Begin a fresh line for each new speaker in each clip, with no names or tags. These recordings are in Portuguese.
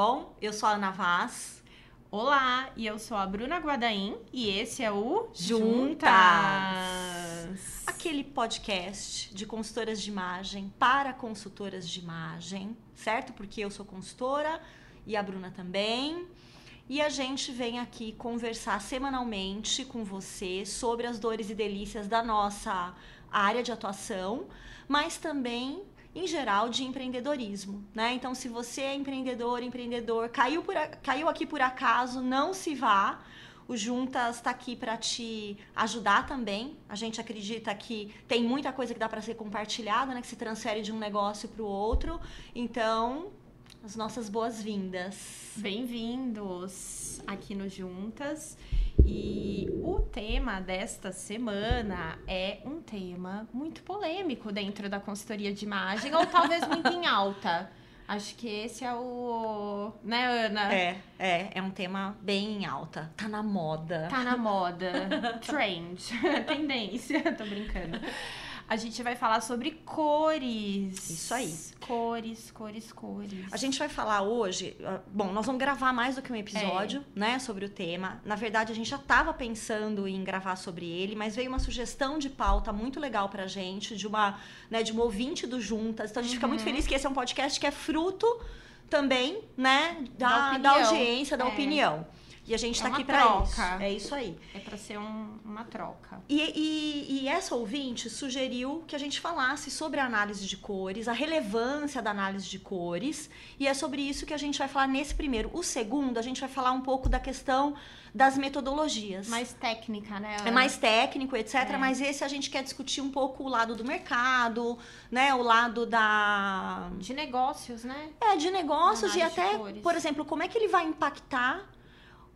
bom? Eu sou a Ana Vaz.
Olá, e eu sou a Bruna Guadaim e esse é o
Juntas. Aquele podcast de consultoras de imagem para consultoras de imagem, certo? Porque eu sou consultora e a Bruna também. E a gente vem aqui conversar semanalmente com você sobre as dores e delícias da nossa área de atuação, mas também em geral de empreendedorismo, né? Então, se você é empreendedor, empreendedor, caiu, por, caiu aqui por acaso, não se vá. O Juntas está aqui para te ajudar também. A gente acredita que tem muita coisa que dá para ser compartilhada, né? Que se transfere de um negócio para o outro. Então, as nossas boas-vindas.
Bem-vindos aqui no Juntas. E o tema desta semana é um tema muito polêmico dentro da consultoria de imagem, ou talvez muito em alta. Acho que esse é o. Né, Ana?
É, é, é um tema bem em alta. Tá na moda.
Tá na moda. Trend. Tendência. Tô brincando a gente vai falar sobre cores.
Isso aí.
Cores, cores, cores.
A gente vai falar hoje. Ah, bom, nós vamos gravar mais do que um episódio, é. né, sobre o tema. Na verdade, a gente já estava pensando em gravar sobre ele, mas veio uma sugestão de pauta muito legal pra gente, de uma, né, de uma ouvinte do Juntas. Então a gente uhum. fica muito uhum. feliz que esse é um podcast que é fruto também, né, da, da, da audiência, da é. opinião. E a gente está é aqui para isso. É isso aí.
É para ser um, uma troca.
E, e, e, essa ouvinte sugeriu que a gente falasse sobre a análise de cores, a relevância da análise de cores. E é sobre isso que a gente vai falar nesse primeiro. O segundo, a gente vai falar um pouco da questão das metodologias.
Mais técnica, né?
É mais técnico, etc. É. Mas esse a gente quer discutir um pouco o lado do mercado, né? O lado da.
De negócios, né?
É, de negócios e até, por exemplo, como é que ele vai impactar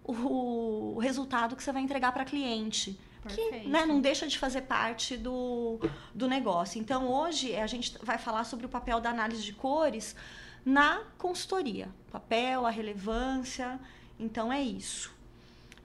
o, resultado que você vai entregar para cliente. Perfeito. Que né, não deixa de fazer parte do, do negócio. Então, hoje a gente vai falar sobre o papel da análise de cores na consultoria. O papel, a relevância. Então, é isso.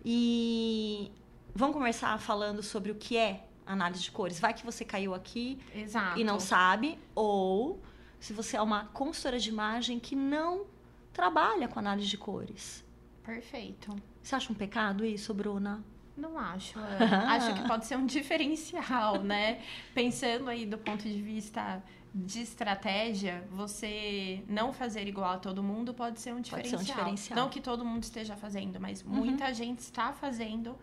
E vamos começar falando sobre o que é análise de cores. Vai que você caiu aqui
Exato.
e não sabe, ou se você é uma consultora de imagem que não trabalha com análise de cores.
Perfeito.
Você acha um pecado isso, Bruna?
Não acho. acho que pode ser um diferencial, né? Pensando aí do ponto de vista de estratégia, você não fazer igual a todo mundo pode ser um diferencial.
Ser um diferencial.
Não que todo mundo esteja fazendo, mas uhum. muita gente está fazendo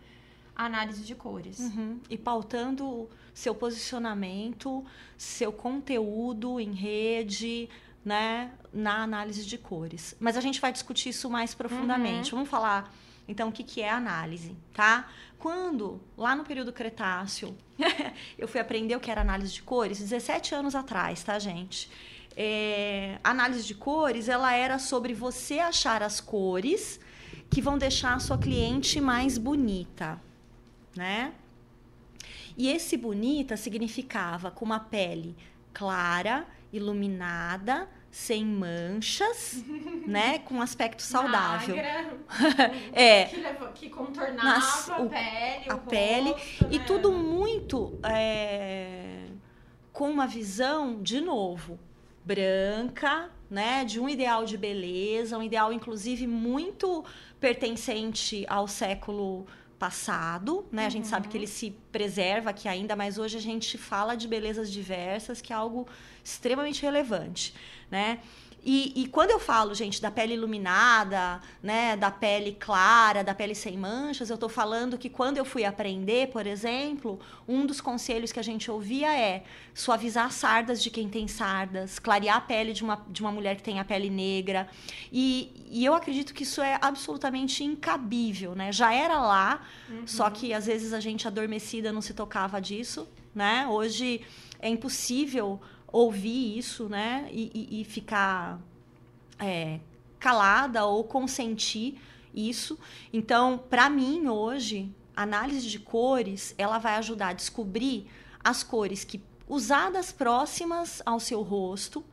análise de cores.
Uhum. E pautando seu posicionamento, seu conteúdo em rede, né, na análise de cores. Mas a gente vai discutir isso mais profundamente. Uhum. Vamos falar então o que, que é análise, tá? Quando, lá no período Cretáceo, eu fui aprender o que era análise de cores, 17 anos atrás, tá, gente? É, análise de cores, ela era sobre você achar as cores que vão deixar a sua cliente mais bonita, né? E esse bonita significava com uma pele clara, iluminada, sem manchas, né? Com aspecto saudável.
é. Que, levou, que contornava Nas, a pele, a pele rosto,
e né? tudo muito é, com uma visão de novo branca, né? De um ideal de beleza, um ideal inclusive muito pertencente ao século passado, né? Uhum. A gente sabe que uhum. ele se preserva aqui ainda, mas hoje a gente fala de belezas diversas, que é algo extremamente relevante, né? E, e, quando eu falo, gente, da pele iluminada, né, da pele clara, da pele sem manchas, eu estou falando que quando eu fui aprender, por exemplo, um dos conselhos que a gente ouvia é suavizar sardas de quem tem sardas, clarear a pele de uma, de uma mulher que tem a pele negra. E, e eu acredito que isso é absolutamente incabível, né? Já era lá, uhum. só que às vezes a gente adormecida não se tocava disso, né? Hoje é impossível ouvir isso, né? E, e, e ficar é, calada ou consentir isso. Então, para mim, hoje, análise de cores, ela vai ajudar a descobrir as cores que, usadas próximas ao seu rosto,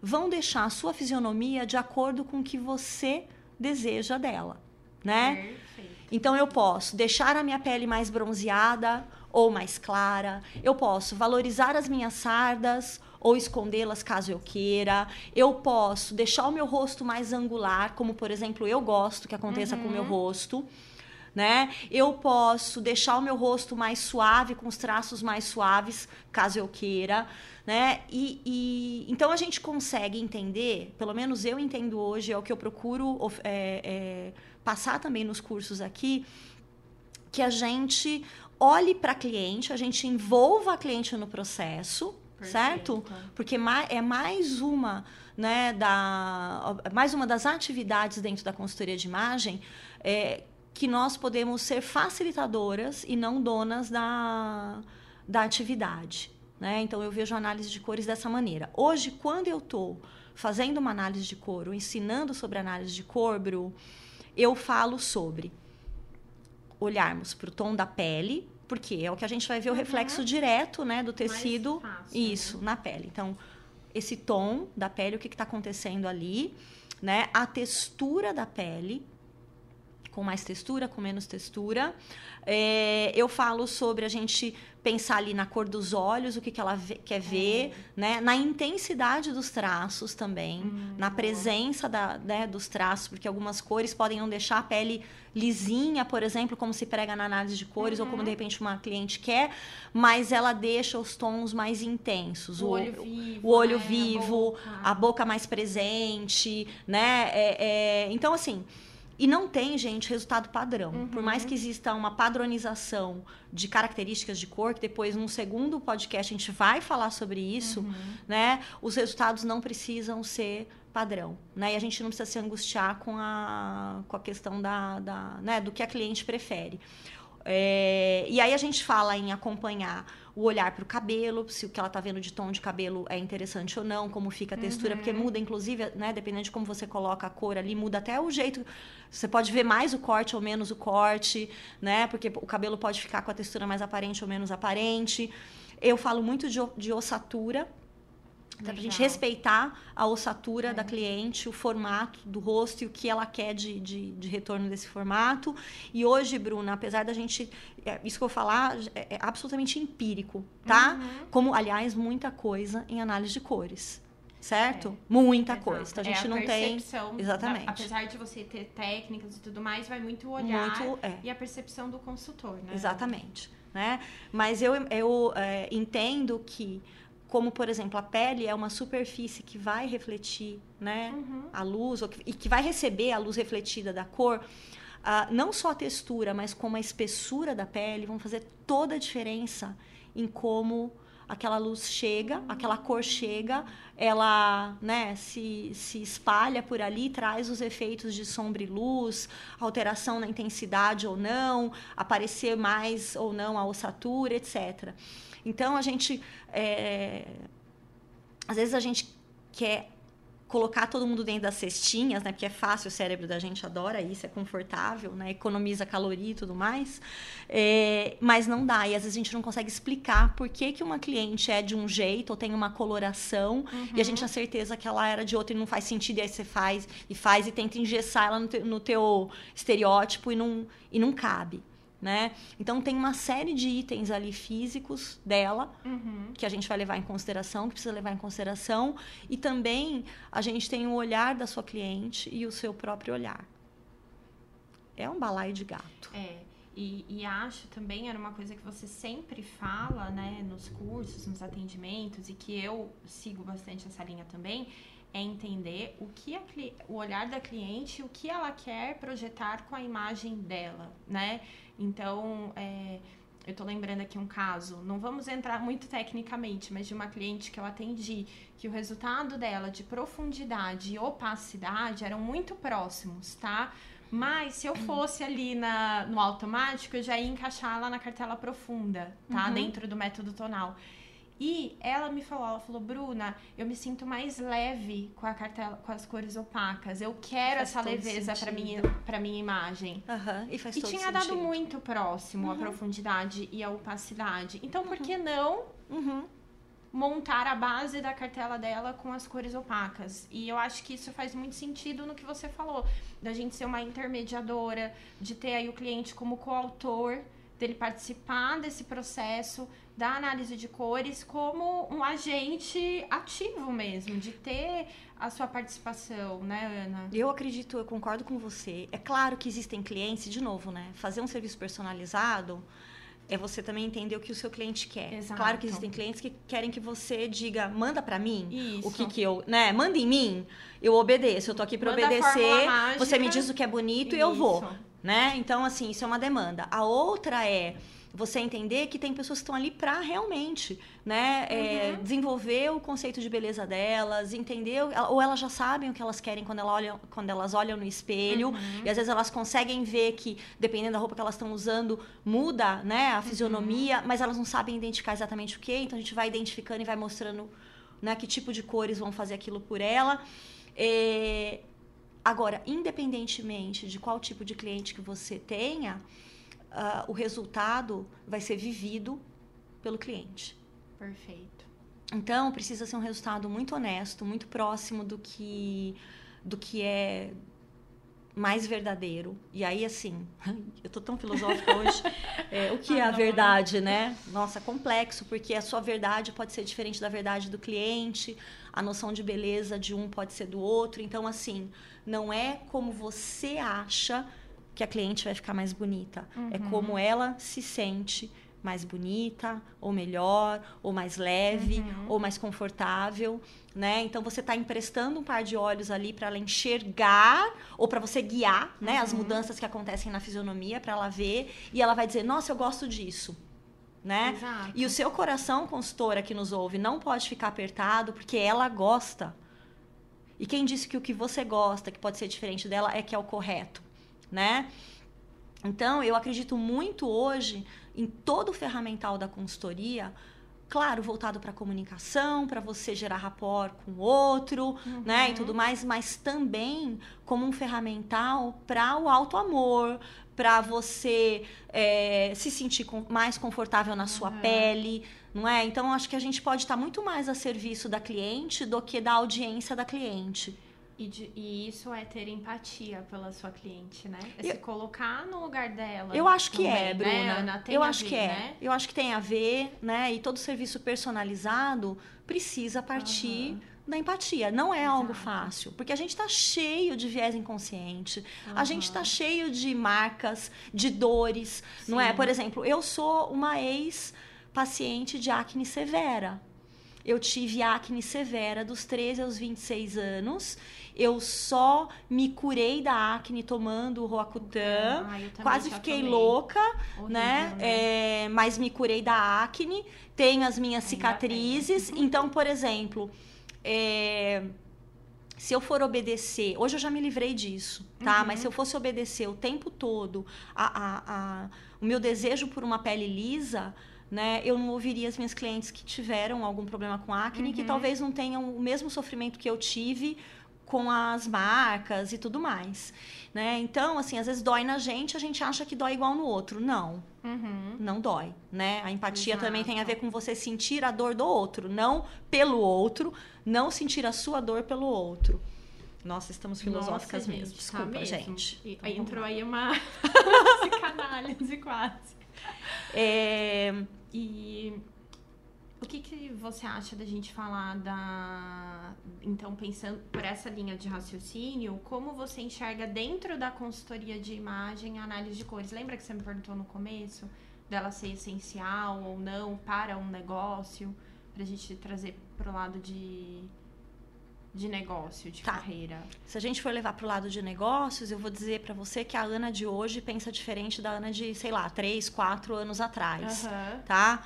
vão deixar a sua fisionomia de acordo com o que você deseja dela, né?
Perfeito.
Então eu posso deixar a minha pele mais bronzeada ou mais clara. Eu posso valorizar as minhas sardas ou escondê-las caso eu queira. Eu posso deixar o meu rosto mais angular, como por exemplo eu gosto que aconteça uhum. com o meu rosto. Né? Eu posso deixar o meu rosto mais suave, com os traços mais suaves, caso eu queira, né? E, e então a gente consegue entender, pelo menos eu entendo hoje, é o que eu procuro é, é, passar também nos cursos aqui, que a gente olhe para a cliente, a gente envolva a cliente no processo, Perfeito. certo? Porque é mais uma, né, da, mais uma das atividades dentro da consultoria de imagem é, que nós podemos ser facilitadoras e não donas da, da atividade. Né? Então eu vejo a análise de cores dessa maneira. Hoje, quando eu estou fazendo uma análise de cor ou ensinando sobre análise de cor, Bru, eu falo sobre olharmos para o tom da pele, porque é o que a gente vai ver o reflexo direto, né, do tecido, fácil, isso, né? na pele. Então, esse tom da pele, o que está acontecendo ali, né, a textura da pele, com mais textura, com menos textura. É, eu falo sobre a gente pensar ali na cor dos olhos, o que, que ela vê, quer ver, é. né? na intensidade dos traços também, hum, na presença da, né, dos traços, porque algumas cores podem não deixar a pele lisinha, por exemplo, como se prega na análise de cores, uhum. ou como de repente uma cliente quer, mas ela deixa os tons mais intensos.
O, o olho vivo.
O olho né? vivo, a boca. a boca. mais presente, né? É, é, então, assim. E não tem, gente, resultado padrão. Uhum. Por mais que exista uma padronização de características de cor, que depois, num segundo podcast, a gente vai falar sobre isso, uhum. né? Os resultados não precisam ser padrão, né? E a gente não precisa se angustiar com a, com a questão da, da né? do que a cliente prefere. É, e aí a gente fala em acompanhar o olhar para o cabelo, se o que ela está vendo de tom de cabelo é interessante ou não, como fica a textura, uhum. porque muda, inclusive, né, dependendo de como você coloca a cor ali, muda até o jeito. Você pode ver mais o corte ou menos o corte, né? Porque o cabelo pode ficar com a textura mais aparente ou menos aparente. Eu falo muito de, de ossatura, para a gente respeitar a ossatura é. da cliente, o formato do rosto e o que ela quer de, de, de, retorno desse formato. E hoje, Bruna, apesar da gente. É, isso que eu vou falar é, é absolutamente empírico, tá? Uhum. Como, aliás, muita coisa em análise de cores. Certo? É. Muita Exato. coisa. Então a gente
é
a não tem.
Exatamente. Da, apesar de você ter técnicas e tudo mais, vai muito olhar muito, é. e a percepção do consultor, né?
Exatamente. Né? Mas eu, eu é, entendo que como por exemplo a pele é uma superfície que vai refletir né uhum. a luz que, e que vai receber a luz refletida da cor não só a textura mas como a espessura da pele vão fazer toda a diferença em como aquela luz chega aquela cor chega ela né se, se espalha por ali traz os efeitos de sombra e luz alteração na intensidade ou não aparecer mais ou não a ossatura etc então a gente. É, às vezes a gente quer colocar todo mundo dentro das cestinhas, né? Porque é fácil, o cérebro da gente adora isso, é confortável, né? Economiza caloria e tudo mais. É, mas não dá. E às vezes a gente não consegue explicar por que, que uma cliente é de um jeito ou tem uma coloração uhum. e a gente tem certeza que ela era de outra e não faz sentido. E aí você faz e faz e tenta engessar ela no, te, no teu estereótipo e não, e não cabe né? Então tem uma série de itens ali físicos dela uhum. que a gente vai levar em consideração, que precisa levar em consideração, e também a gente tem o olhar da sua cliente e o seu próprio olhar. É um balaio de gato.
É. E, e, acho também, era uma coisa que você sempre fala, né, nos cursos, nos atendimentos, e que eu sigo bastante essa linha também, é entender o que a, o olhar da cliente, o que ela quer projetar com a imagem dela, né? Então, é, eu tô lembrando aqui um caso, não vamos entrar muito tecnicamente, mas de uma cliente que eu atendi, que o resultado dela de profundidade e opacidade eram muito próximos, tá? Mas se eu fosse ali na, no automático, eu já ia encaixar lá na cartela profunda, tá? Uhum. Dentro do método tonal. E ela me falou, ela falou, Bruna, eu me sinto mais leve com a cartela, com as cores opacas. Eu quero faz essa leveza para minha para minha imagem.
Uhum, e
e tinha
sentido.
dado muito próximo uhum. a profundidade e a opacidade. Então, por que não
uhum.
montar a base da cartela dela com as cores opacas. E eu acho que isso faz muito sentido no que você falou, da gente ser uma intermediadora, de ter aí o cliente como coautor, dele participar desse processo da análise de cores como um agente ativo mesmo, de ter a sua participação, né, Ana?
Eu acredito, eu concordo com você. É claro que existem clientes, de novo, né? Fazer um serviço personalizado é você também entender o que o seu cliente quer.
Exato.
Claro que existem clientes que querem que você diga, manda para mim
Isso.
o que que eu, né? Manda em mim, eu obedeço. Eu tô aqui para obedecer. Você me diz o que é bonito e eu vou,
Isso.
né? Então assim, isso é uma demanda. A outra é você entender que tem pessoas que estão ali para realmente, né, é,
Uhum.
desenvolver o conceito de beleza delas, entender ou elas já sabem o que elas querem quando, ela olham, quando elas olham no espelho
Uhum.
e às vezes elas conseguem ver que dependendo da roupa que elas estão usando muda, né, a fisionomia, mas elas não sabem identificar exatamente o que, então a gente vai identificando e vai mostrando, né, que tipo de cores vão fazer aquilo por ela. É, Agora, independentemente de qual tipo de cliente que você tenha, ah, o resultado vai ser vivido pelo cliente.
Perfeito.
Então, precisa ser um resultado muito honesto, muito próximo do que, do que é mais verdadeiro. E aí, assim, eu tô tão filosófica hoje. É, o que é a verdade, né? Nossa, complexo, porque a sua verdade pode ser diferente da verdade do cliente, a noção de beleza de um pode ser do outro. Então, assim, não é como você acha que a cliente vai ficar mais bonita. É como ela se sente mais bonita, ou melhor, ou mais leve,
Uhum.
ou mais confortável, né? Então você está emprestando um par de olhos ali para ela enxergar ou para você guiar, né, as mudanças que acontecem na fisionomia para ela ver e ela vai dizer: "Nossa, eu gosto disso". Né?
Exato.
E o seu coração, consultora que nos ouve, não pode ficar apertado porque ela gosta. E quem disse que o que você gosta, que pode ser diferente dela, é que é o correto, né? Então, eu acredito muito hoje em todo o ferramental da consultoria, claro, voltado para comunicação, para você gerar rapport com o outro, né, e tudo mais, mas também como um ferramental para o auto amor, para você é, se sentir com- mais confortável na sua
Uhum.
pele, não é? Então, acho que a gente pode estar muito mais a serviço da cliente do que da audiência da cliente.
E, de- e isso é ter empatia pela sua cliente, né? É
Eu-
se colocar no lugar dela.
Eu acho que é,
também,
Bruna.
Né, Ana?
Eu acho
ver,
que é.
Né?
Eu acho que tem a ver, né? E todo serviço personalizado precisa partir
Aham.
da empatia. Não é algo
Exato.
fácil, porque a gente está cheio de viés inconsciente. A gente está cheio de marcas, de dores, não é?
Sim.
Por exemplo, eu sou uma ex-paciente de acne severa. Eu tive acne severa dos 13 aos 26 anos. Eu só me curei da acne tomando o Roacutan.
Ah,
Quase fiquei
tomei.
louca,
Horrível,
né? É, mas me curei da acne, tenho as minhas cicatrizes. Então, por exemplo, é, se eu for obedecer, hoje eu já me livrei disso, tá?
Uhum.
Mas se eu fosse obedecer o tempo todo a, a- a- o meu desejo por uma pele lisa, né? Eu não ouviria as minhas clientes que tiveram algum problema com acne, que
Uhum.
talvez não tenham o mesmo sofrimento que eu tive com as marcas e tudo mais, né? Então, assim, às vezes dói na gente, a gente acha que dói igual no outro. Não,
Uhum.
não dói, né? A empatia
Exato.
também tem a ver com você sentir a dor do outro, não pelo outro, não sentir a sua dor pelo outro. Nossa, estamos filosóficas
Nossa,
mesmo.
gente,
Desculpa,
tá mesmo.
gente.
E-
Então,
entrou aí uma psicanálise quase.
É,
E o que, que você acha da gente falar da. Então, pensando por essa linha de raciocínio, como você enxerga dentro da consultoria de imagem a análise de cores? Lembra que você me perguntou no começo dela ser essencial ou não para um negócio? Pra gente trazer pro lado de, de negócio, de
Tá.
carreira.
Se a gente for levar para o lado de negócios, eu vou dizer para você que a Ana de hoje pensa diferente da Ana de, sei lá, três, quatro anos atrás.
Aham.
tá?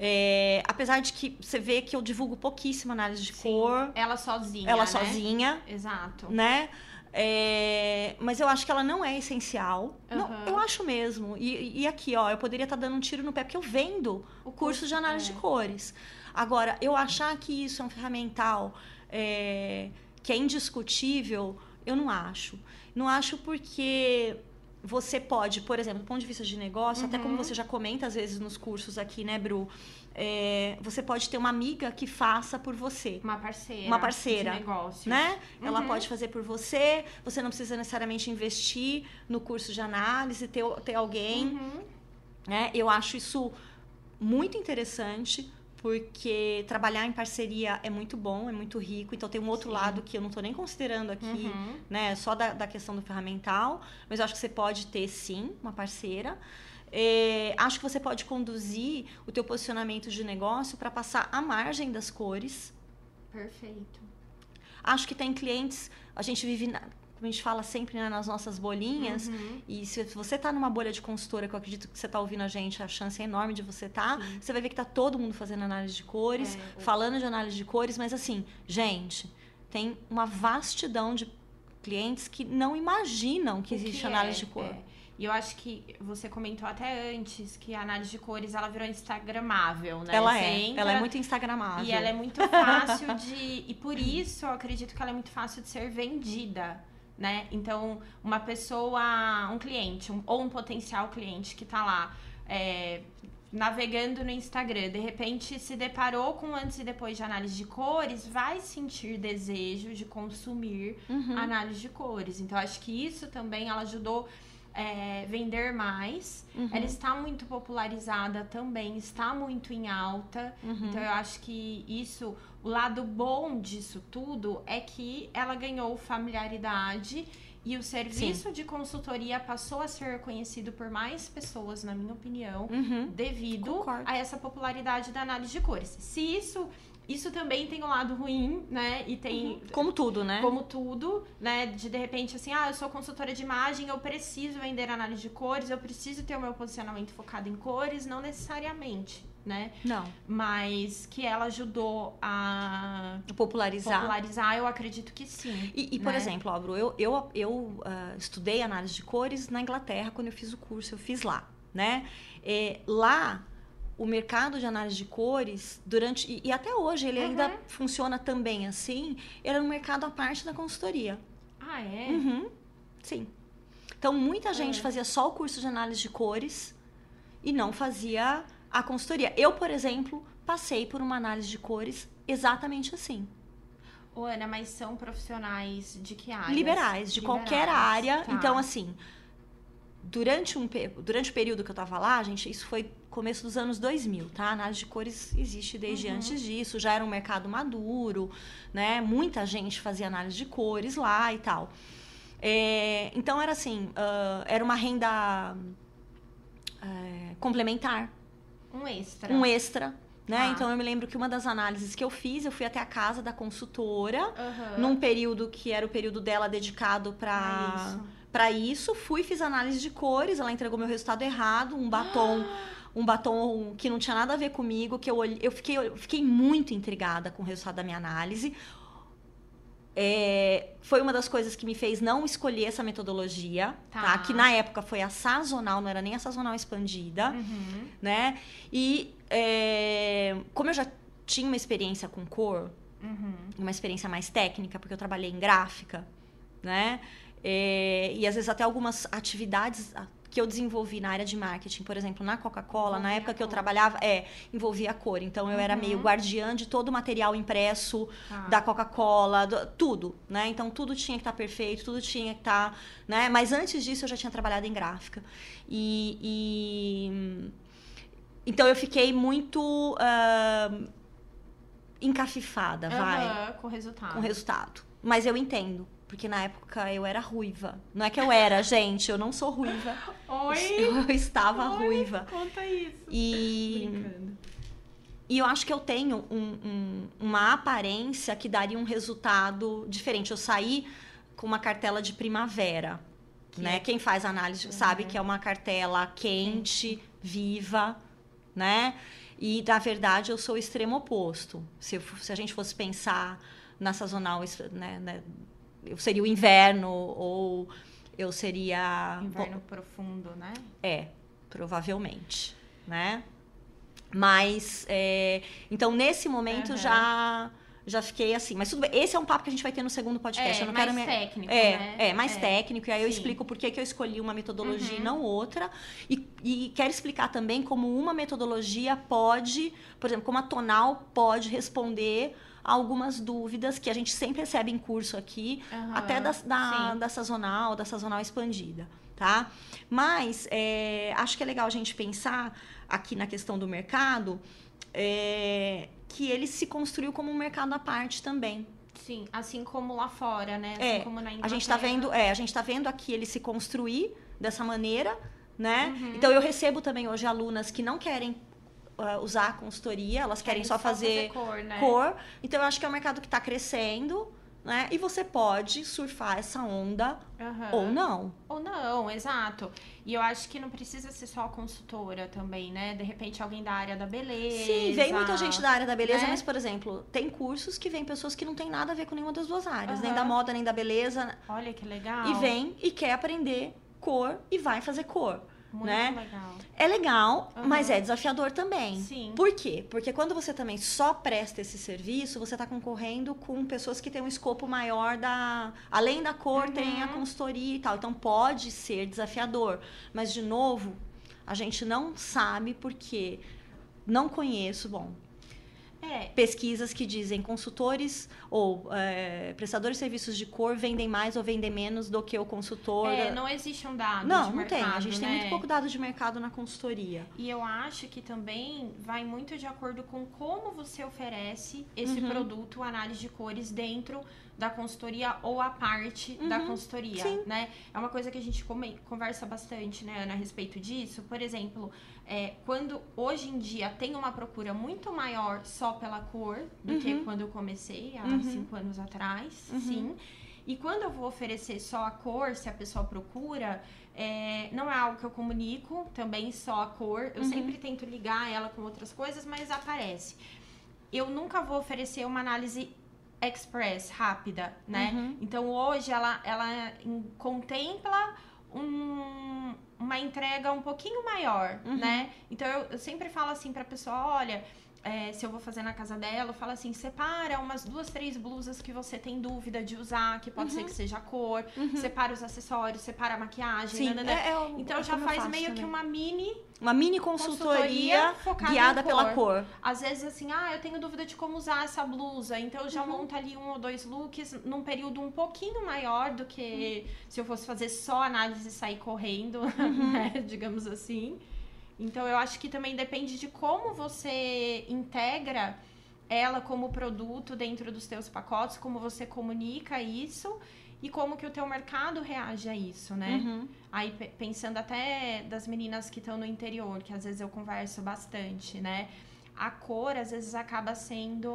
É, apesar de que você vê que eu divulgo pouquíssima análise de
Sim.
cor,
Ela sozinha.
ela
né?
sozinha,
Exato.
né? É, mas eu acho que ela não é essencial. Não,
Aham.
eu acho mesmo. E, e aqui, ó, eu poderia estar dando um tiro no pé, porque eu vendo
O
curso de análise
é.
de cores. Agora, eu achar que isso é um ferramental é, que é indiscutível, eu não acho. Não acho porque você pode, por exemplo, do ponto de vista de negócio, até como você já comenta às vezes nos cursos aqui, né, Bru? É, você pode ter uma amiga que faça por você.
Uma parceira.
Uma parceira.
De negócio.
Né? Ela pode fazer por você, você não precisa necessariamente investir no curso de análise, ter, ter alguém. Né? Eu acho isso muito interessante, porque trabalhar em parceria é muito bom, é muito rico. Então tem um outro
Sim.
lado que eu não estou nem considerando aqui,
Uhum.
né? Só da, da questão do ferramental, mas eu acho que você pode ter sim uma parceira. É, acho que você pode conduzir o teu posicionamento de negócio para passar à margem das cores.
Perfeito.
Acho que tem clientes, a gente vive, na- a gente fala sempre né, nas nossas bolinhas,
Uhum.
e se você está numa bolha de consultora, que eu acredito que você está ouvindo a gente, a chance é enorme de você estar,
Sim.
você vai ver que tá todo mundo fazendo análise de cores,
É,
falando de análise de cores, mas assim, gente, tem uma vastidão de clientes que não imaginam que
O
existe
que
análise
é,
de cor.
é. E eu acho que você comentou até antes que a análise de cores ela virou instagramável, né?
Ela
Você
é,
entra
ela é muito instagramável.
E ela é muito fácil de. E por isso eu acredito que ela é muito fácil de ser vendida. Né? Então, uma pessoa, um cliente, um- ou um potencial cliente que tá lá é, navegando no Instagram, de repente se deparou com antes e depois de análise de cores, vai sentir desejo de consumir
Uhum.
análise de cores. Então, acho que isso também ela ajudou é, vender mais.
Uhum.
Ela está muito popularizada também, está muito em alta.
Uhum.
Então, eu acho que isso, o lado bom disso tudo é que ela ganhou familiaridade e o serviço de consultoria passou a ser conhecido por mais pessoas, na minha opinião
Uhum.
devido
Concordo.
a essa popularidade da análise de cores. Se isso, isso também tem um lado ruim, né? E tem
Como tudo, né?
como tudo, né? De de repente assim, ah, eu sou consultora de imagem, eu preciso vender análise de cores, eu preciso ter o meu posicionamento focado em cores, não necessariamente, né?
Não.
Mas que ela ajudou a
Popularizar.
popularizar, eu acredito que sim.
E, e, por
né?
exemplo, ó, Bru, eu, eu, eu ah, estudei análise de cores na Inglaterra quando eu fiz o curso, eu fiz lá, né? É, lá, o mercado de análise de cores, durante. E, e até hoje ele ainda funciona também assim, era um mercado à parte da consultoria.
Ah, é?
Uhum, sim. Então, muita gente
É.
fazia só o curso de análise de cores e não fazia a consultoria. Eu, por exemplo, passei por uma análise de cores exatamente assim.
Ô, Ana, mas são profissionais de que área?
liberais, de qualquer
Liberais,
área.
tá.
Então, assim, durante, um, durante o período que eu tava lá, gente, isso foi começo dos anos 2000, tá? A análise de cores existe desde
Uhum.
antes disso, já era um mercado maduro, né? Muita gente fazia análise de cores lá e tal. É, então, era assim, ah, era uma renda é, complementar
Um extra.
um extra, né?
Tá.
Então eu me lembro que uma das análises que eu fiz, eu fui até a casa da consultora,
Aham.
num período que era o período dela dedicado para
isso.
para isso, fui fiz análise de cores, ela entregou meu resultado errado, um batom um batom que não tinha nada a ver comigo, que eu eu fiquei eu fiquei muito intrigada com o resultado da minha análise. É, foi uma das coisas que me fez não escolher essa metodologia,
Tá.
tá? Que na época foi a sazonal, não era nem a sazonal expandida
Uhum.
né? E é, como eu já tinha uma experiência com cor,
Uhum.
uma experiência mais técnica, porque eu trabalhei em gráfica, né? É, e às vezes até algumas atividades que eu desenvolvi na área de marketing, por exemplo, na Coca-Cola, na época que eu trabalhava, é, envolvia a cor. Então eu era
Uhum.
meio guardiã de todo o material impresso
Tá.
da Coca-Cola, do- tudo, né? Então tudo tinha que estar perfeito, tudo tinha que estar, né? Mas antes disso eu já tinha trabalhado em gráfica. E, e- então eu fiquei muito ah, encafifada, vai,
Aham, com resultado.
com o resultado. Mas eu entendo, porque na época eu era ruiva. Não é que eu era, gente, eu não sou ruiva.
Oi!
Eu estava
Oi,
ruiva.
Conta isso.
E
Brincando.
e eu acho que eu tenho um- um- uma aparência que daria um resultado diferente. Eu saí com uma cartela de primavera.
Que
né?
é-
Quem faz análise sabe que é uma cartela quente, viva, né? E, na verdade, eu sou o extremo oposto. Se, se a gente fosse pensar na sazonal, né, né, eu seria o inverno ou eu seria...
Inverno profundo, né?
É, provavelmente, né? Mas, é, então, nesse momento
Aham.
já já fiquei assim. Mas tudo bem, esse é um papo que a gente vai ter no segundo podcast.
É,
eu não
mais
quero
técnico,
é,
né?
É, mais
É.
técnico. E aí eu
Sim.
explico por que, que eu escolhi uma metodologia
Uhum.
e não outra. E, e quero explicar também como uma metodologia pode, por exemplo, como a tonal pode responder algumas dúvidas que a gente sempre recebe em curso aqui,
Aham,
até da, da, da sazonal, da sazonal expandida, tá? Mas é, acho que é legal a gente pensar aqui na questão do mercado é, que ele se construiu como um mercado à parte também.
Sim, assim como lá fora, né? Assim
É,
como na
A gente tá
Inglaterra.
vendo, é, a gente tá vendo aqui ele se construir dessa maneira, né?
Uhum.
Então eu recebo também hoje alunas que não querem ah, usar a consultoria, elas querem, só fazer
cor, né?
cor. Então eu acho que é um mercado que está crescendo, né? E você pode surfar essa onda
Aham.
ou não.
Ou não, exato. E eu acho que não precisa ser só a consultora também, né? De repente alguém da área da beleza.
Sim, vem muita gente da área da beleza,
né?
mas, por exemplo, tem cursos que vem pessoas que não tem nada a ver com nenhuma das duas áreas, nem
Aham.
da moda, nem da beleza,
Olha que legal.
e vem e quer aprender cor e vai fazer cor.
Muito
né?
legal.
É legal,
Aham.
mas é desafiador também.
Sim.
Por quê? Porque quando você também só presta esse serviço, você está concorrendo com pessoas que têm um escopo maior da. Além da cor,
Uhum.
tem a consultoria e tal. Então pode ser desafiador. Mas, de novo, a gente não sabe porque não conheço, bom,
É,
pesquisas que dizem consultores ou é, prestadores de serviços de cor vendem mais ou vendem menos do que o consultor.
é, não existe um dado
não,
de
não tem. A
mercado,
gente tem
né?
muito pouco dado de mercado na consultoria.
E eu acho que também vai muito de acordo com como você oferece esse
Uhum.
produto, análise de cores, dentro da consultoria ou a parte da
Uhum,
consultoria,
sim.
né? É uma coisa que a gente come- conversa bastante, né, Ana, a respeito disso. Por exemplo, é, quando hoje em dia tem uma procura muito maior só pela cor do que
Uhum.
quando eu comecei há
Uhum.
cinco anos atrás,
Uhum.
sim. E quando eu vou oferecer só a cor, se a pessoa procura, é, não é algo que eu comunico, também só a cor. Eu
Uhum.
sempre tento ligar ela com outras coisas, mas aparece. Eu nunca vou oferecer uma análise express, rápida, né?
Uhum.
Então hoje ela, ela em- contempla um- uma entrega um pouquinho maior,
Uhum.
né? Então eu, eu sempre falo assim pra pessoa, olha, é, se eu vou fazer na casa dela, eu falo assim, separa umas duas, três blusas que você tem dúvida de usar, que pode ser que seja a cor, separa os acessórios, separa a maquiagem,
Sim,
nananã.
é, é o-
Então
é
já faz meio que
também.
uma mini
Uma mini consultoria,
Consultoria
guiada
em
pela cor.
às vezes assim, ah, eu tenho dúvida de como usar essa blusa, então eu já
Uhum.
monto ali um ou dois looks num período um pouquinho maior do que
Uhum.
se eu fosse fazer só análise e sair correndo,
Uhum.
né, digamos assim. Então eu acho que também depende de como você integra ela como produto dentro dos teus pacotes, como você comunica isso e como que o teu mercado reage a isso, né?
Uhum.
Aí pe- pensando até das meninas que estão no interior, que às vezes eu converso bastante, né? A cor às vezes acaba sendo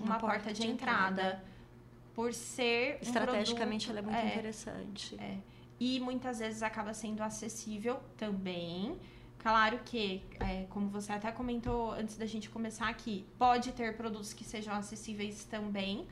uma, porta, de, entrada. Por ser um
Estrategicamente
produto-
ela é muito
é,
interessante.
E muitas vezes acaba sendo acessível também. Claro que, é, como você até comentou antes da gente começar aqui, pode ter produtos que sejam acessíveis também.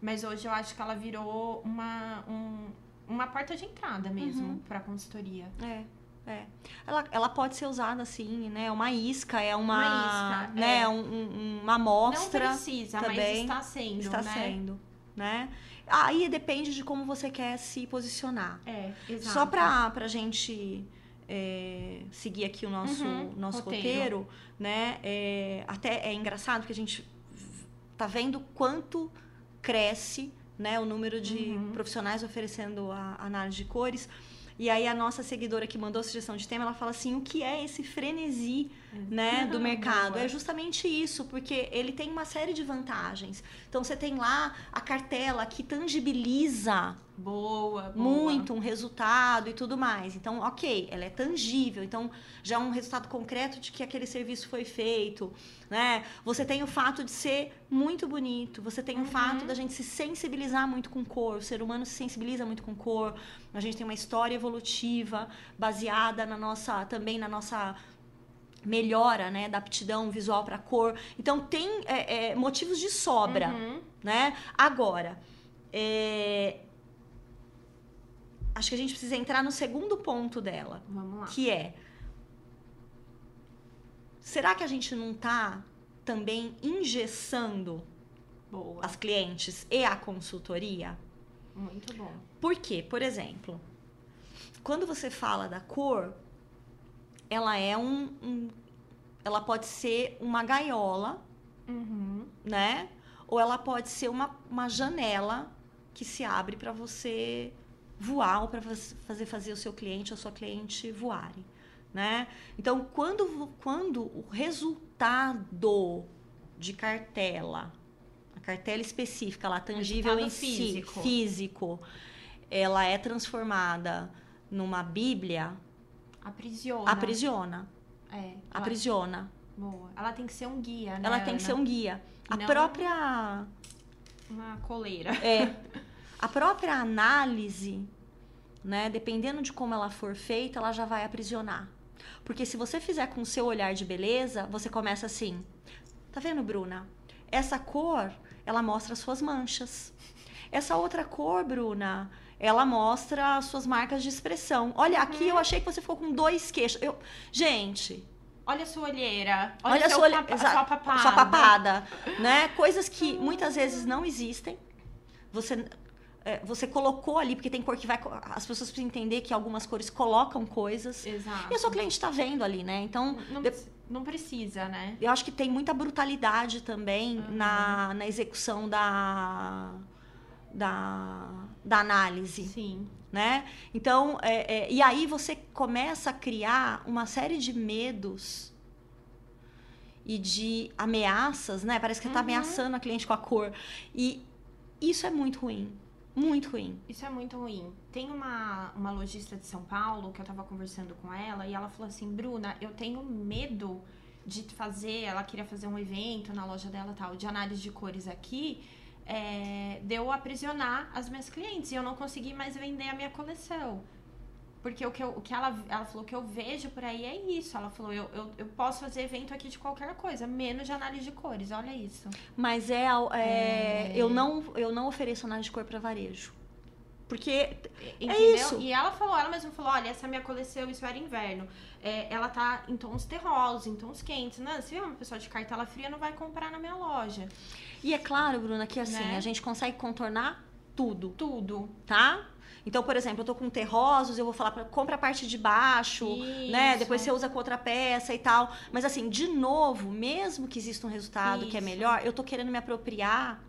Mas hoje eu acho que ela virou uma, um- uma porta de entrada mesmo
Uhum.
para consultoria.
É. É. Ela, ela pode ser usada assim, né? Uma isca, é uma.
Uma isca,
né?
é.
Um- um- uma amostra.
Não precisa, mas
também
está sendo,
está
né?
sendo, né? Aí depende de como você quer se posicionar.
É, exato.
Só pra, pra gente é, seguir aqui o nosso,
Uhum,
nosso
roteiro.
roteiro, né? É, até é engraçado que a gente tá vendo quanto cresce né, o número de
Uhum.
profissionais oferecendo a, análise de cores. E aí a nossa seguidora que mandou a sugestão de tema, ela fala assim, o que é esse frenesi, né, do mercado? É justamente isso, porque ele tem uma série de vantagens. Então você tem lá a cartela que tangibiliza
Boa, boa.
muito um resultado e tudo mais. Então, ok, ela é tangível. Então, já é um resultado concreto de que aquele serviço foi feito, né? Você tem o fato de ser muito bonito. Você tem o fato da gente se sensibilizar muito com cor. O ser humano se sensibiliza muito com cor. A gente tem uma história evolutiva baseada na nossa, também na nossa melhora, né, da aptidão visual para cor. Então, tem é, é, motivos de sobra
Uhum.
né? Agora, é, acho que a gente precisa entrar no segundo ponto dela,
Vamos lá.
que é será que a gente não tá também engessando
Boa.
as clientes e a consultoria?
Muito bom.
Por quê? Por exemplo, quando você fala da cor, ela é um, um- ela pode ser uma gaiola,
Uhum.
né? Ou ela pode ser uma, uma janela que se abre para você voar ou para fazer fazer o seu cliente ou sua cliente voarem, né? Então, quando quando o resultado de cartela, a cartela específica, lá tangível em
Resultado
si,
físico.
físico, ela é transformada numa Bíblia,
Aprisiona.
aprisiona,
É. Ela,
aprisiona.
boa. Ela tem que ser um guia, né?
Ela tem que ser
Ana?
um guia. A
Não-
própria
Uma coleira.
É. A própria análise, né, dependendo de como ela for feita, ela já vai aprisionar. Porque se você fizer com o seu olhar de beleza, você começa assim: Tá vendo, Bruna? Essa cor, ela mostra as suas manchas. Essa outra cor, Bruna, ela mostra as suas marcas de expressão. Olha, aqui eu achei que você ficou com dois queixos. Eu... Gente,
Olha a sua olheira.
olha,
Olha,
a sua, exa-
sua papada.
sua papada, né? Coisas que muitas vezes não existem. Você você colocou ali porque tem cor que vai as pessoas precisam entender que algumas cores colocam coisas.
Exato.
E a sua cliente está vendo ali, né? Então,
Não,
de-
não precisa, né?
eu acho que tem muita brutalidade também
Uhum.
na, na execução da, da, da análise
Sim.
né? Então, é, é, e aí você começa a criar uma série de medos e de ameaças, né? Parece que você tá
Uhum.
ameaçando a cliente com a cor. E isso é muito ruim. Muito ruim.
Isso é muito ruim. Tem uma, uma lojista de São Paulo que eu tava conversando com ela e ela falou assim: Bruna, eu tenho medo de fazer. Ela queria fazer um evento na loja dela tal, de análise de cores aqui. É, de eu aprisionar as minhas clientes e eu não consegui mais vender a minha coleção. Porque o que, eu- o que ela, ela falou que eu vejo por aí é isso. Ela falou: eu, eu, eu posso fazer evento aqui de qualquer coisa, menos de análise de cores. Olha isso.
Mas é, é,
É.
eu não eu não ofereço análise de cor para varejo. Porque
Entendeu?
isso.
E ela falou, ela mesma falou, olha, essa minha coleção, isso era inverno. É, ela tá em tons terrosos, em tons quentes. Não, se é uma pessoa de cartela fria, não vai comprar na minha loja.
e é claro, Bruna, que assim,
Né?
a gente consegue contornar tudo.
Tudo.
tá? Então, por exemplo, eu tô com terrosos, eu vou falar para compra a parte de baixo, né?
Isso.
Depois você usa com outra peça e tal. Mas assim, de novo, mesmo que exista um resultado que é
Isso.
melhor, eu tô querendo me apropriar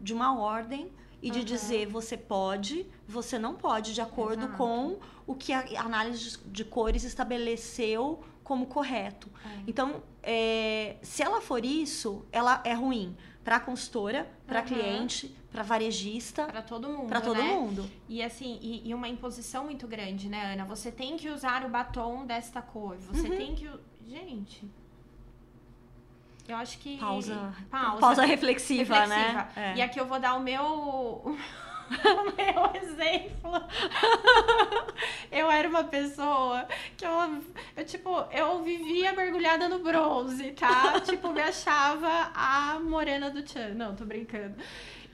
de uma ordem e de dizer você pode, você não pode, de acordo
Exato.
com o que a análise de cores estabeleceu como correto.
É.
Então, é, se ela for isso, ela é ruim para a consultora, para
Aham.
cliente, para varejista,
Pra todo mundo,
para todo
né?
mundo.
E assim, e, e uma imposição muito grande, né, Ana? Você tem que usar o batom desta cor. Você
Uhum.
tem que... Gente... Eu acho que...
Pausa,
Pausa.
pausa reflexiva,
reflexiva.
né? É.
E aqui eu vou dar o meu, o meu exemplo. eu era uma pessoa que eu, eu, tipo, eu vivia mergulhada no bronze, tá? tipo, me achava a morena do Chan. Não, tô brincando.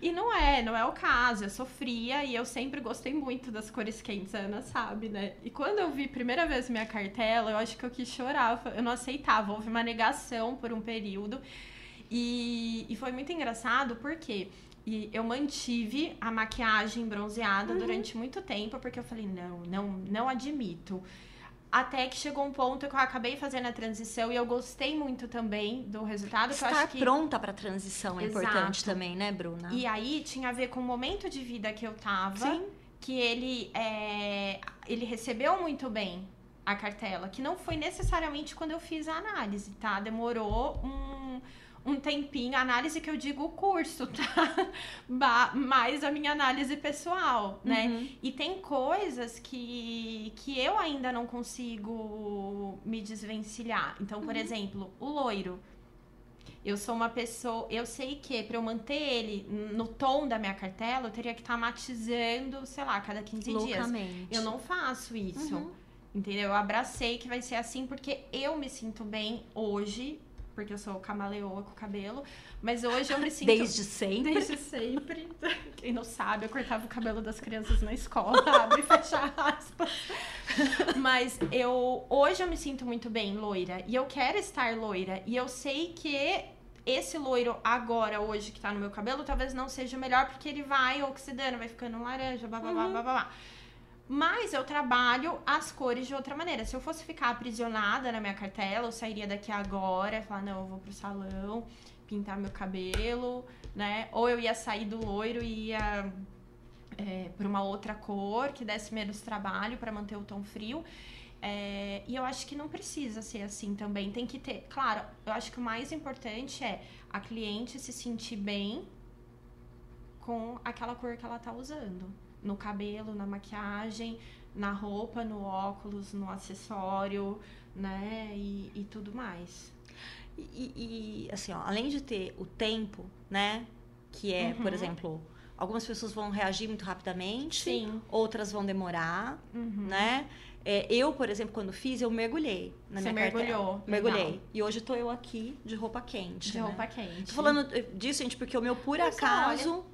E não é, não é o caso. Eu sofria e eu sempre gostei muito das cores quentes, a Ana sabe, né? E quando eu vi primeira vez minha cartela, eu acho que eu quis chorar. Eu não aceitava, houve uma negação por um período. E, e foi muito engraçado porque e eu mantive a maquiagem bronzeada durante muito tempo, porque eu falei, não, não, não admito. Até que chegou um ponto que eu acabei fazendo a transição e eu gostei muito também do resultado.
Estar
que...
pronta para transição é importante
Exato.
também, né, Bruna?
E aí tinha a ver com o momento de vida que eu tava,
Sim.
que ele, é, ele recebeu muito bem a cartela, que não foi necessariamente quando eu fiz a análise, tá? Demorou um, um tempinho, a análise que eu digo o curso, tá? Ba- Mais a minha análise pessoal, né?
Uhum.
E tem coisas que, que eu ainda não consigo me desvencilhar. Então, por exemplo, o loiro. Eu sou uma pessoa. Eu sei que para eu manter ele no tom da minha cartela, eu teria que estar matizando, sei lá, cada 15 dias. Eu não faço isso.
Uhum.
Entendeu? Eu abracei que vai ser assim porque eu me sinto bem hoje. Porque eu sou camaleoa com o cabelo. Mas hoje eu me sinto.
Desde sempre.
Desde sempre. Quem não sabe, eu cortava o cabelo das crianças na escola, abre e fecha aspas. Mas eu hoje eu me sinto muito bem loira e eu quero estar loira e eu sei que esse loiro agora, hoje, que tá no meu cabelo, talvez não seja o melhor, porque ele vai oxidando, vai ficando laranja, blá, blá, blá,
Uhum.
blá, blá, blá. Mas eu trabalho as cores de outra maneira. Se eu fosse ficar aprisionada na minha cartela, eu sairia daqui agora, falar, não, eu vou pro salão, pintar meu cabelo, né? Ou eu ia sair do loiro e ia é, para uma outra cor que desse menos trabalho para manter o tom frio. É, e eu acho que não precisa ser assim também. Tem que ter. Claro, eu acho que o mais importante é a cliente se sentir bem com aquela cor que ela tá usando. No cabelo, na maquiagem, na roupa, no óculos, no acessório, né? E, e tudo mais.
E, e, assim, ó, além de ter o tempo, né? Que é, por
Uhum.
exemplo, algumas pessoas vão reagir muito rapidamente,
Sim.
outras vão demorar,
Uhum.
né? É, eu, por exemplo, quando fiz, eu mergulhei na
Você
minha cartela.
mergulhou.
Mergulhei.
legal.
E hoje tô eu aqui de roupa quente.
De
né?
roupa quente.
Tô falando disso, gente, porque o meu por
Mas
acaso.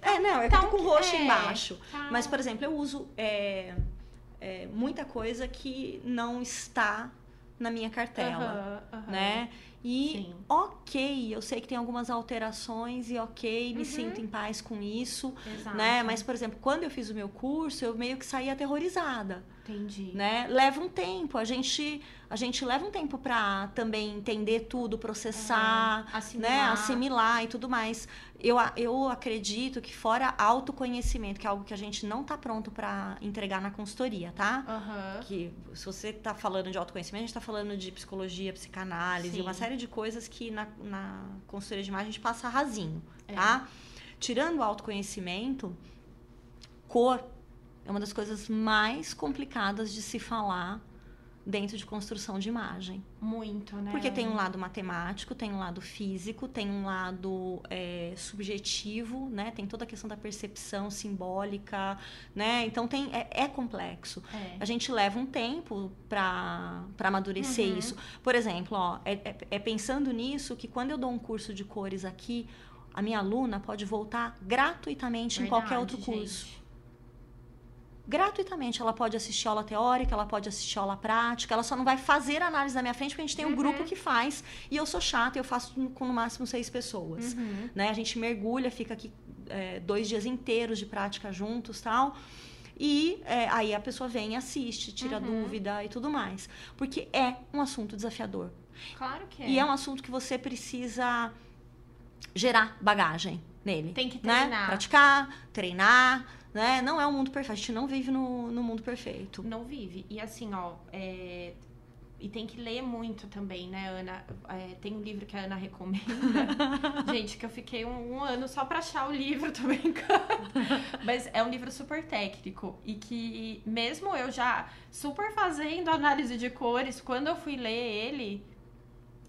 Tá-
É, não, é
tá
com
um-
roxo
é,
embaixo.
tá.
Mas, por exemplo, eu uso é, é, muita coisa que não está na minha cartela, né? E
Sim.
ok, eu sei que tem algumas alterações e ok, me
Uhum.
sinto em paz com isso,
Exato.
né? Mas, por exemplo, quando eu fiz o meu curso, eu meio que saí aterrorizada,
Entendi.
né? Leva um tempo, a gente, a gente leva um tempo pra também entender tudo, processar,
É, assimilar.
né, assimilar e tudo mais. Eu, eu acredito que fora autoconhecimento, que é algo que a gente não tá pronto para entregar na consultoria, tá?
Aham.
Que se você tá falando de autoconhecimento, a gente tá falando de psicologia, psicanálise,
Sim.
uma série de coisas que na, na consultoria de imagem a gente passa rasinho,
É.
tá? Tirando o autoconhecimento, cor é uma das coisas mais complicadas de se falar dentro de construção de imagem.
Muito, né?
Porque tem um lado matemático, tem um lado físico, tem um lado é, subjetivo, né? Tem toda a questão da percepção simbólica, né? Então tem, é, é complexo.
É.
A gente leva um tempo para amadurecer
Uhum.
isso. Por exemplo, ó, é, é- é pensando nisso que quando eu dou um curso de cores aqui, a minha aluna pode voltar gratuitamente em qualquer outro
Verdade,
curso. Gratuitamente. Ela pode assistir aula teórica, ela pode assistir aula prática, ela só não vai fazer análise na minha frente, porque a gente tem um
Uhum.
grupo que faz. E eu sou chata, eu faço com no máximo seis pessoas.
Uhum.
Né? A gente mergulha, fica aqui é, dois dias inteiros de prática juntos tal. E é, aí a pessoa vem e assiste, tira
Uhum.
dúvida e tudo mais. Porque é um assunto desafiador.
Claro que é.
E é um assunto que você precisa gerar bagagem nele.
Tem que
né?
treinar.
Praticar, treinar, né? Não é um mundo perfeito. A gente não vive no, no mundo perfeito.
Não vive. E assim, ó, é, E tem que ler muito também, né, Ana? É, tem um livro que a Ana recomenda. Gente, que eu fiquei um, um ano só pra achar o livro, tô brincando. Mas é um livro super técnico. E que, mesmo eu já super fazendo análise de cores, quando eu fui ler ele,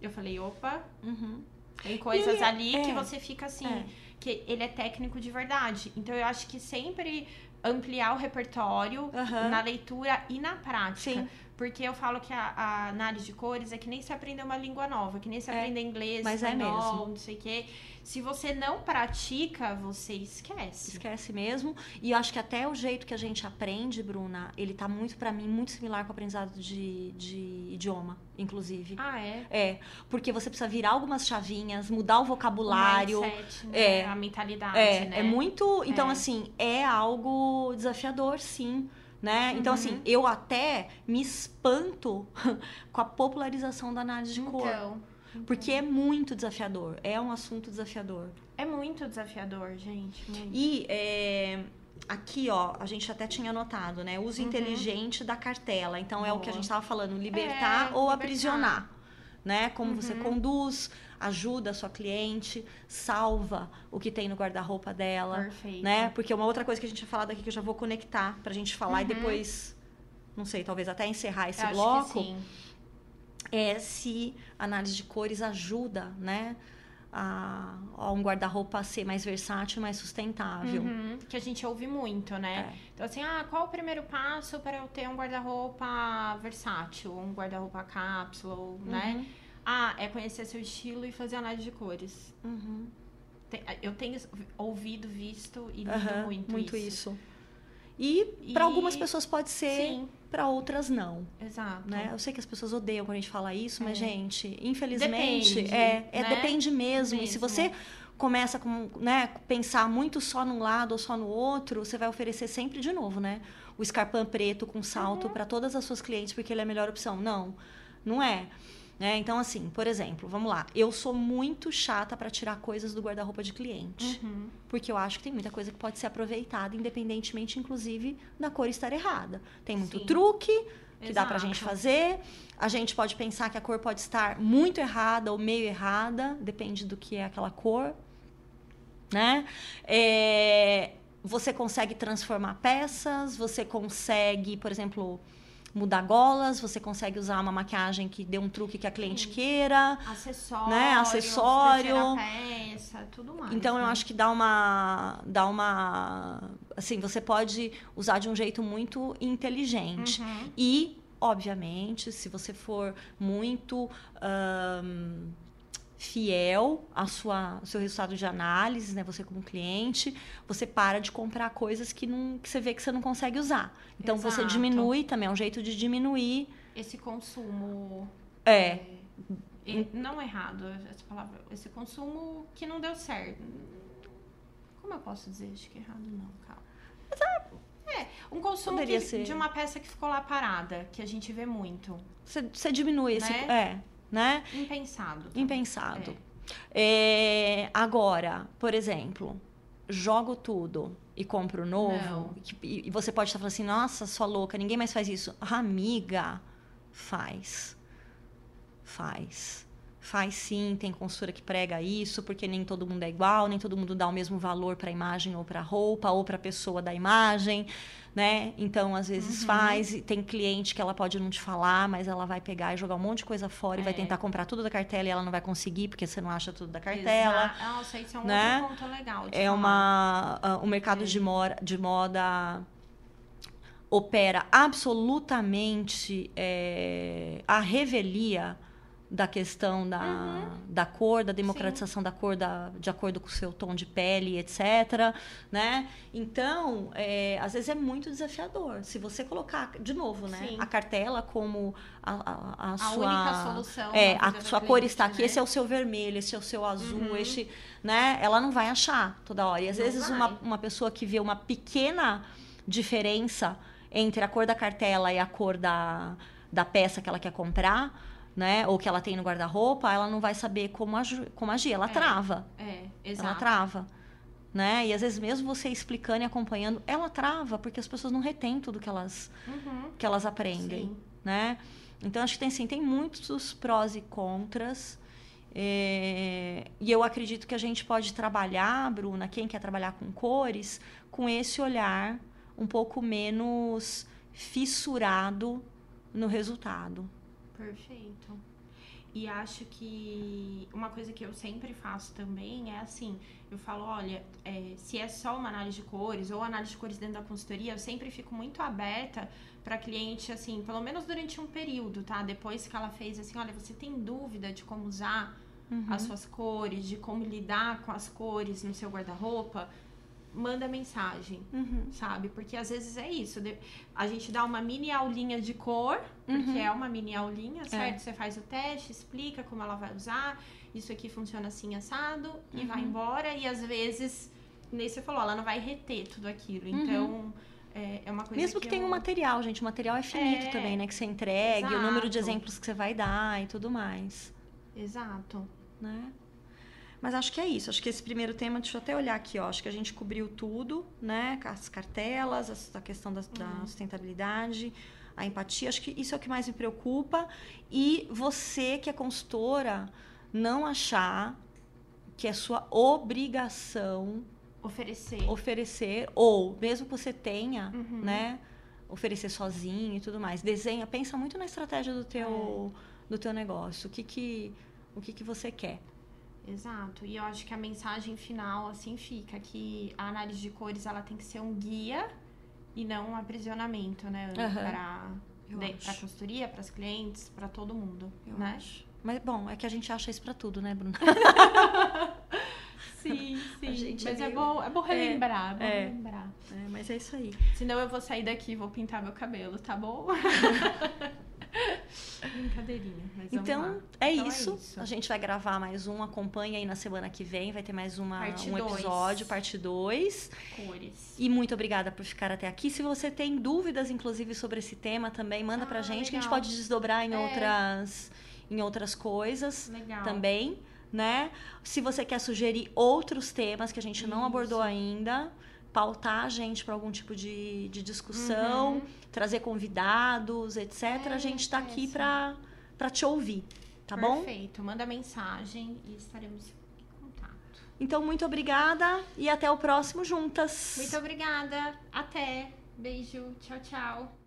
eu falei, opa,
Uhum.
tem coisas
é-
ali que
é.
você fica assim,
É.
que ele é técnico de verdade. Então eu acho que sempre ampliar o repertório
Aham.
na leitura e na prática.
Sim.
Porque eu falo que a, a análise de cores é que nem se aprender uma língua nova, que nem se
É,
aprender inglês,
mas é
espanhol,
mesmo.
não sei o quê. Se você não pratica, você esquece.
Esquece mesmo. E eu acho que até o jeito que a gente aprende, Bruna, ele tá muito, pra mim, muito similar com o aprendizado de, de idioma, inclusive.
Ah, é?
É, porque você precisa virar algumas chavinhas, mudar o vocabulário.
O mindset, né?
É.
A mentalidade,
É,
né?
é muito. Então,
É.
assim, é algo desafiador, sim. Né? Então,
Uhum.
assim, eu até me espanto com a popularização da análise de cor.
Então,
Porque é muito desafiador. É um assunto desafiador.
é muito desafiador, gente. Muito.
E é, aqui, ó, a gente até tinha anotado, né? Uso
Uhum.
inteligente da cartela. Então, é o que a
Boa.
gente estava falando, libertar
É,
ou
libertar.
aprisionar. Né? Como você
Uhum.
conduz, ajuda a sua cliente, salva o que tem no guarda-roupa dela.
Perfeito.
né? Porque uma outra coisa que a gente tinha falado aqui que eu já vou conectar pra gente falar e
Uhum.
depois, não sei, talvez até encerrar esse
Eu
bloco, é se a análise de cores ajuda, né? A, a um guarda-roupa a ser mais versátil, mais sustentável.
Uhum, que a gente ouve muito, né?
É.
Então, assim, ah, qual o primeiro passo para eu ter um guarda-roupa versátil, um guarda-roupa cápsula, ou, né?
Uhum.
Ah, é conhecer seu estilo e fazer análise de cores.
Uhum.
Tem- eu tenho ouvido, visto e lido
Aham,
muito, isso.
isso. E,
E-
para algumas pessoas pode ser, para outras não.
exato.
Né? Eu sei que as pessoas odeiam quando a gente fala isso, mas,
É.
gente, infelizmente,
Depende,
é, é
né?
depende mesmo. E se
Mesmo.
você começa com, né, pensar muito só num lado ou só no outro, você vai oferecer sempre de novo, né? O escarpão preto com
Uhum.
salto para todas as suas clientes porque ele é a melhor opção. Não, não é. Né? Então, assim, por exemplo, vamos lá. Eu sou muito chata para tirar coisas do guarda-roupa de cliente.
Uhum.
Porque eu acho que tem muita coisa que pode ser aproveitada, independentemente, inclusive, da cor estar errada. Tem muito
Sim.
truque que dá pra
Exato.
gente fazer. A gente pode pensar que a cor pode estar muito errada ou meio errada, depende do que é aquela cor. Né? É, você consegue transformar peças, você consegue, por exemplo, mudar golas, você consegue usar uma maquiagem que dê um truque que a cliente
Sim.
queira.
Acessório,
Né, acessório.
peça, tudo mais.
Então eu
né?
acho que dá uma dá uma assim, você pode usar de um jeito muito inteligente.
Uhum.
E, obviamente, se você for muito fiel à sua, ao seu resultado de análise, né? Você como cliente, você para de comprar coisas que, não, que você vê que você não consegue usar. Então você
Exato.
diminui também, é um jeito de diminuir.
Esse consumo.
É.
e- Não errado, essa palavra. Esse consumo que não deu certo. Como eu posso dizer? Acho que errado não, calma. É, um consumo que- de uma peça que ficou lá parada, que a gente vê muito.
Você, você diminui esse.
Né?
É, né?
Impensado. também.
Impensado. É, agora, por exemplo, jogo tudo e compro novo. E, e você pode estar falando assim, nossa, sua louca, ninguém mais faz isso. Amiga, faz. Faz. Faz sim, tem consultora que prega isso, porque nem todo mundo é igual, nem todo mundo dá o mesmo valor para a imagem ou para a roupa, ou para a pessoa da imagem, né? Então, às vezes
Uhum.
faz, e tem cliente que ela pode não te falar, mas ela vai pegar e jogar um monte de coisa fora e vai
É.
tentar comprar tudo da cartela e ela não vai conseguir, porque você não acha tudo da cartela.
Exa- Nossa, isso é um
né?
outro ponto legal.
É
falar.
uma ah, o mercado
É.
de, mora, de moda opera absolutamente é, a revelia da questão da,
Uhum.
da cor, da democratização da cor da, de acordo com o seu tom de pele, etc. Né? Então, é, às vezes é muito desafiador. Se você colocar, de novo, né,
Sim.
a cartela como a, a, a
A
sua.
única solução.
É,
na
a sua cor
cliente,
está aqui,
né?
esse é o seu vermelho, esse é o seu azul,
Uhum.
este, né? Ela não vai achar toda hora. E às
Não
vezes
vai.
uma, uma pessoa que vê uma pequena diferença entre a cor da cartela e a cor da, da peça que ela quer comprar, né? Ou que ela tem no guarda-roupa, ela não vai saber como, aju- como agir. Ela
É.
trava.
É,
Ela
exato.
trava. Né? E às vezes mesmo você explicando e acompanhando, ela trava, porque as pessoas não retêm tudo que elas,
Uhum.
que elas aprendem
Sim.
né? Então acho que tem sim, tem muitos prós e contras. É, e eu acredito que a gente pode trabalhar, Bruna, quem quer trabalhar com cores, com esse olhar um pouco menos fissurado no resultado.
Perfeito. E acho que uma coisa que eu sempre faço também é assim, eu falo, olha, é, se é só uma análise de cores ou análise de cores dentro da consultoria, eu sempre fico muito aberta para cliente, assim, pelo menos durante um período, tá? Depois que ela fez assim, olha, você tem dúvida de como usar as suas cores, de como lidar com as cores no seu guarda-roupa, manda mensagem
Uhum.
sabe? Porque às vezes é isso. A gente dá uma mini aulinha de cor, porque
Uhum.
é uma mini aulinha, certo? Você faz o teste, explica como ela vai usar, isso aqui funciona assim, assado, e vai
Uhum.
embora. E às vezes, nem você falou, ela não vai reter tudo aquilo. Então, é, é uma coisa
Uhum. Mesmo que,
eu-
tenha um material, gente. O material é finito
É.
também, né? Que você entregue, o número de
Exato.
exemplos que você vai dar e tudo mais.
Exato.
né? Mas acho que é isso. Acho que esse primeiro tema, deixa eu até olhar aqui, ó. Acho que a gente cobriu tudo, né? As cartelas, a- questão da, da
Uhum.
sustentabilidade, a empatia. Acho que isso é o que mais me preocupa. E você, que é consultora, não achar que é sua obrigação
Oferecer.
oferecer, ou mesmo que você tenha,
Uhum.
né? Oferecer sozinho e tudo mais. Desenha, pensa muito na estratégia do teu,
É.
do teu negócio. O que que, o que que você quer.
Exato. E eu acho que a mensagem final, assim, fica que a análise de cores, ela tem que ser um guia e não um aprisionamento, né?
Aham.
Para para consultoria, para as clientes, para todo mundo,
Eu
né?
acho. Mas, bom, é que a gente acha isso pra tudo, né, Bruna?
Sim, sim. Mas
é
é,
meio-
bom, é bom relembrar, é, bom
é.
relembrar.
É, mas é isso aí.
Senão eu vou sair daqui e vou pintar meu cabelo, tá bom? Brincadeirinha, mas vamos
Então, é,
Então é
isso.
isso.
A gente vai gravar mais um. Acompanha aí na semana que vem. Vai ter mais uma,
Parte
um
dois.
episódio, parte 2.
Cores.
E muito obrigada por ficar até aqui. Se você tem dúvidas, inclusive, sobre esse tema também, manda pra
Ah,
gente, que a gente
legal.
pode desdobrar em,
É.
outras, em outras coisas
Legal.
também, né? Se você quer sugerir outros temas que a gente não
Isso.
abordou ainda, pautar a gente para algum tipo de, de discussão,
Uhum.
trazer convidados, etc.
É,
a gente tá
é,
aqui pra, pra te ouvir, tá bom?
Perfeito. Manda mensagem e estaremos em contato.
Então, muito obrigada e até o próximo Juntas.
Muito obrigada. Até. Beijo. Tchau, tchau.